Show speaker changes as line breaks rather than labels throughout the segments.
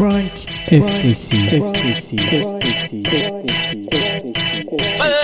Frank FTC. FTC.
FTC. FTC.
FTC.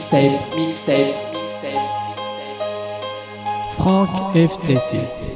Mixtape, mixtape, mixtape.
Franck FTC.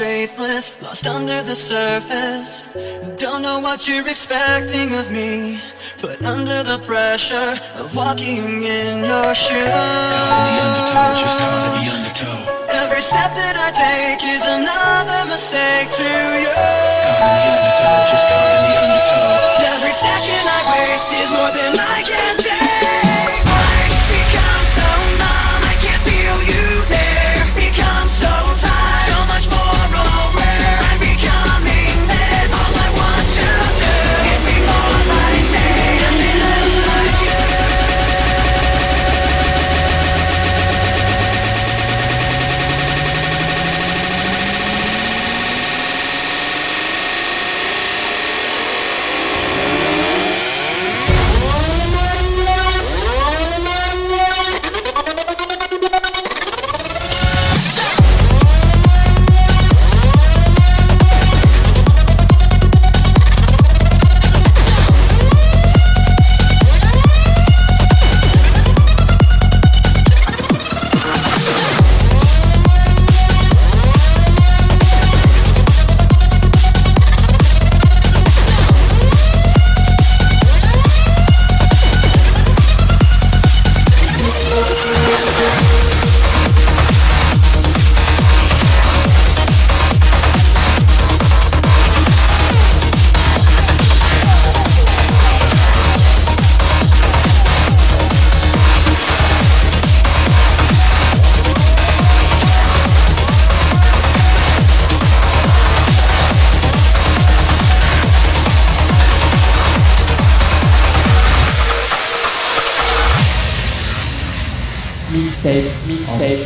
Lost under the surface. Don't know what you're expecting of me, but under the pressure of walking in your shoes. Every step that I take is another mistake to you. Every second I waste is more than I can take.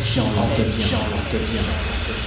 Jean, Jean, Jean, Jean,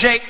Jake